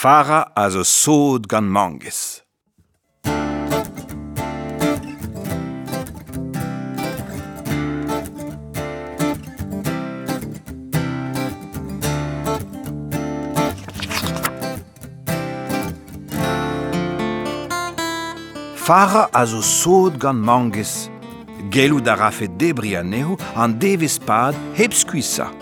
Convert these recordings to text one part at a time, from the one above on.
Fara a zo sod gant manges. Fara a zo sod gant mangez. Gellout a rafe debrianeho an devez pad hep skuisa.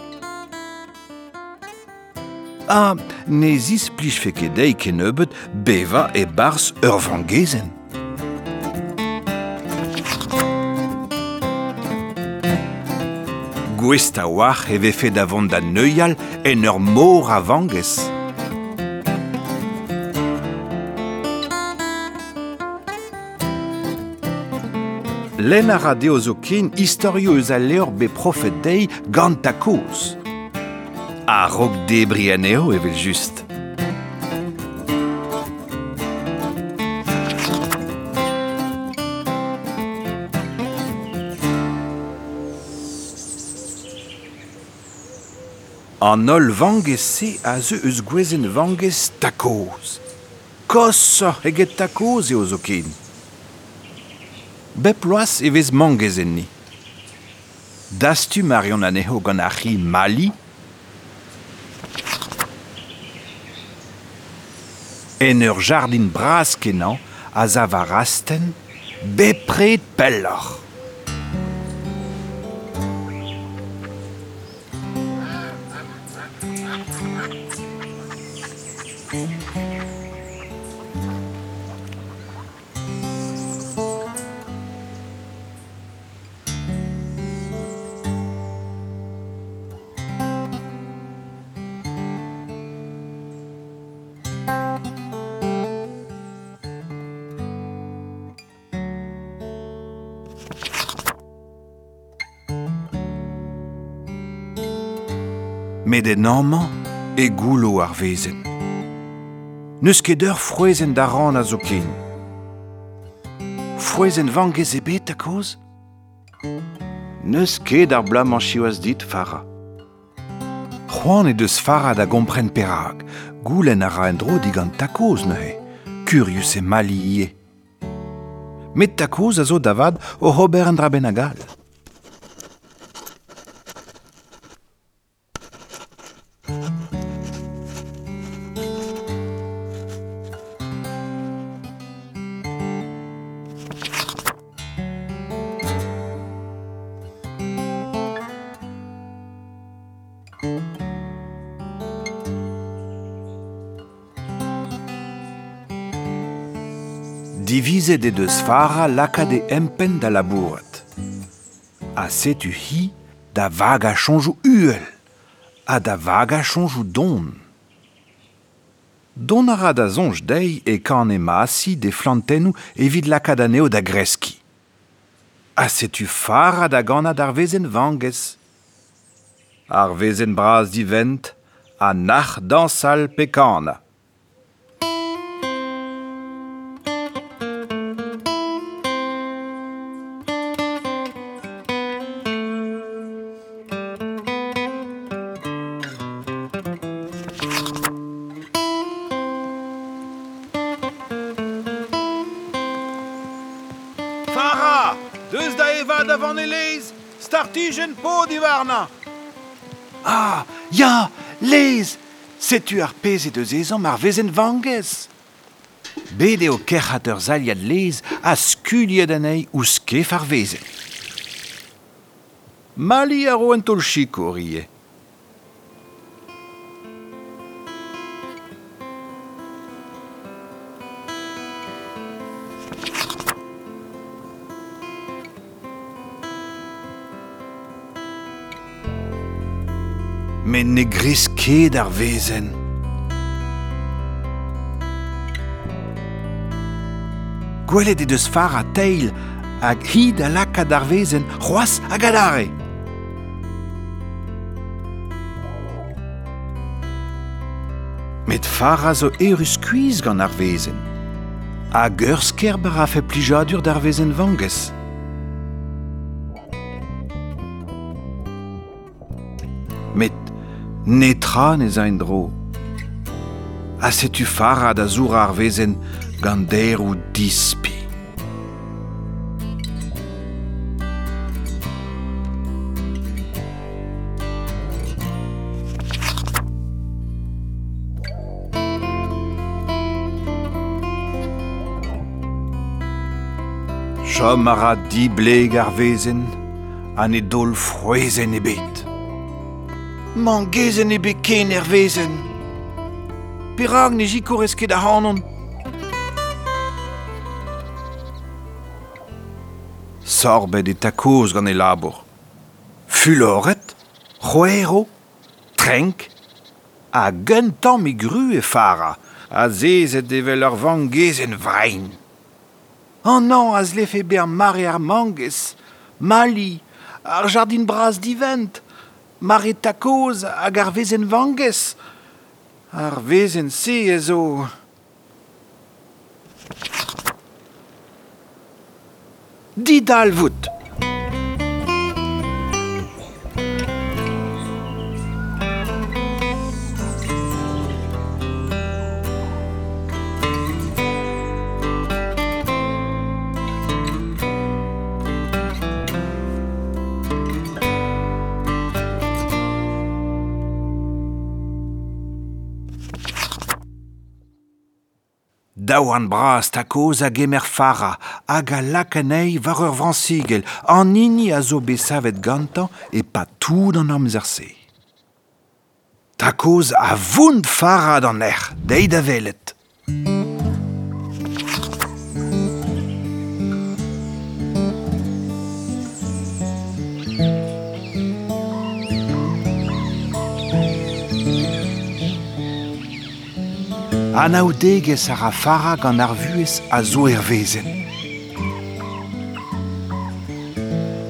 a ne zis plij fekedei ken eubet beva e bars ur vangezen. Gwesta war e vefe da vont da neuial en ur mor a vangez. Lenn a radio zo ken historio eus a leor be profet dei gant a koz. a rog debri aneo evel just. An ol vanges se a zeu eus gwezen vanges takoz. Kossa eget takoz eo zo ken. Bep loas e vez mangezenni. Dastu marion aneho gant ar c'hi mali, en ur jardin bras kenan a zavarasten bepred pelloc'h. met en amman e goulo ar vezen. Neus ket ur frouezen da ran a zo ken. Frouezen vangez e bet a koz? Neus ket ar blamañ chioaz dit fara. C'hoan e deus fara da gompren perag, goulen a ra en dro digant takoz neuhe, kurius e mali ie. Met takoz a zo davad o ober en dra. divise de deus fara laka de empen da labourat. A setu hi da vaga chonjou uel, a da vaga chonjou don. Don a ra da zonj dei e kan e masi de flantenou evit laka da neo da greski. A setu fara da gana dar vezen vanges. Ar vezen bras di vent, a nach dansal pekana. Deus da eva da van eleiz, startijen po divarna. Ah, ya, leizh, setu ar pez e deus ezan mar vezen vangez. Bet eo kerchat ur zaliad lez a skuliad anei ou skef ar vezen. Mali a roen tol chiko rie. men ne gris ket ar vezen. Gwelet e deus far a teil hag hid a lakad ar vezen c'hoaz a gadare. Met far a zo erus kuiz gant ar vezenn. A skerber a fe plijadur d'ar vezenn vanges. netra ne zain dro. A setu fara da zour ar vezen ganderoù dispi. Chom a ra di bleg ar vezen, an e dol frouezen ebet. Mangezen eo bet ken nervezen. Pirag ne jikorez ket a hanon. Sorbet e takoz gant e labour. Fuloret, c'hoero, trenk, a gentan mi gru e fara, a zezet evel ur vangezen vrein. An an az lefe ber mare ar manges, mali, ar jardin bras divent, maritakoz hag ar vezenn vangez. Ar vezenn se a zo. Daou an bras takoz a gemer fara, hag a lakanei war ur vransigel, an ini a zo besavet gantan e pa tout an amzer-se. Takoz a vund fara d'an er, deiz da velet. anaoudegez ar afara gant ar vuez a zo ervezen.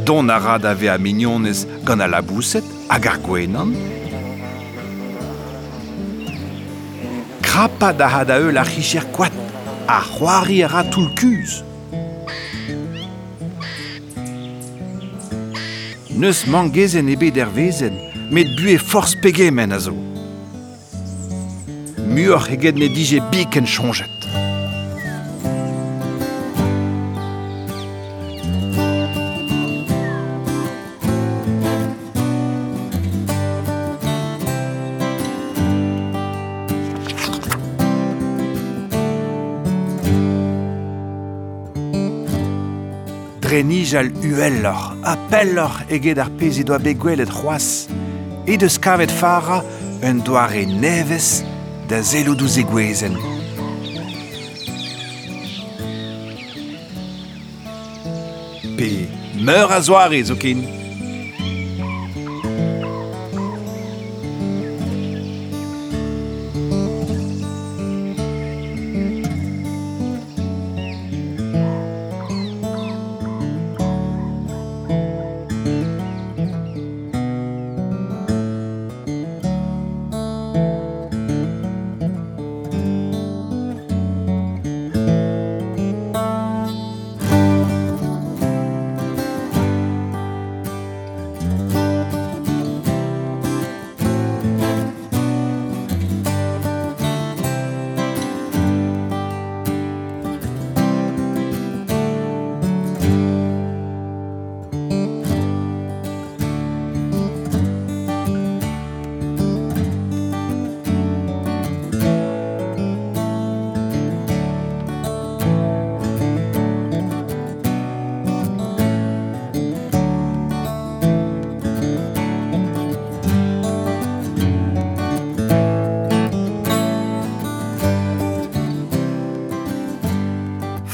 Don a rad ave a mignonez gant a labouset hag ar gwenan. Krapa da had a eul ar c'hicher kwat, a c'hoari a ra tout kuz. Neus mangezen ebe der vezen, met bue force pegemen a zo. muur eget ne dije biken chonjet. Drenij al uellor, apellor eget ar pezit doa begwelet c'hoaz, e deus kavet fara un doare neves da zelo douz gwezen. Pe meur a zoare zo ken.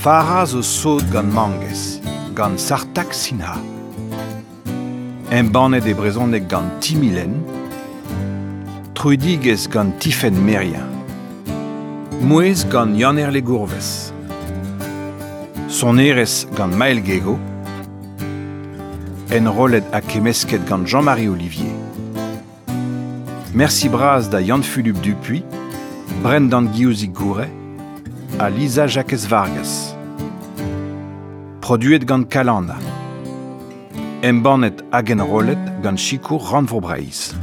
Fara zo sod gant manges, gant sartak sinha. En banet e brezonek gant timilen, trudigez gant tifen merien. Mouez gant yaner le gourvez. Son erez gant mael gego, en rolet a kemesket gant Jean-Marie Olivier. Merci braz da Yann Philippe Dupuis, Brendan Guillaume Gouret, a Lisa Jacques Vargas. Produet gant Kalanda. Embanet hag rolet gant Chico Ranvorbreiz.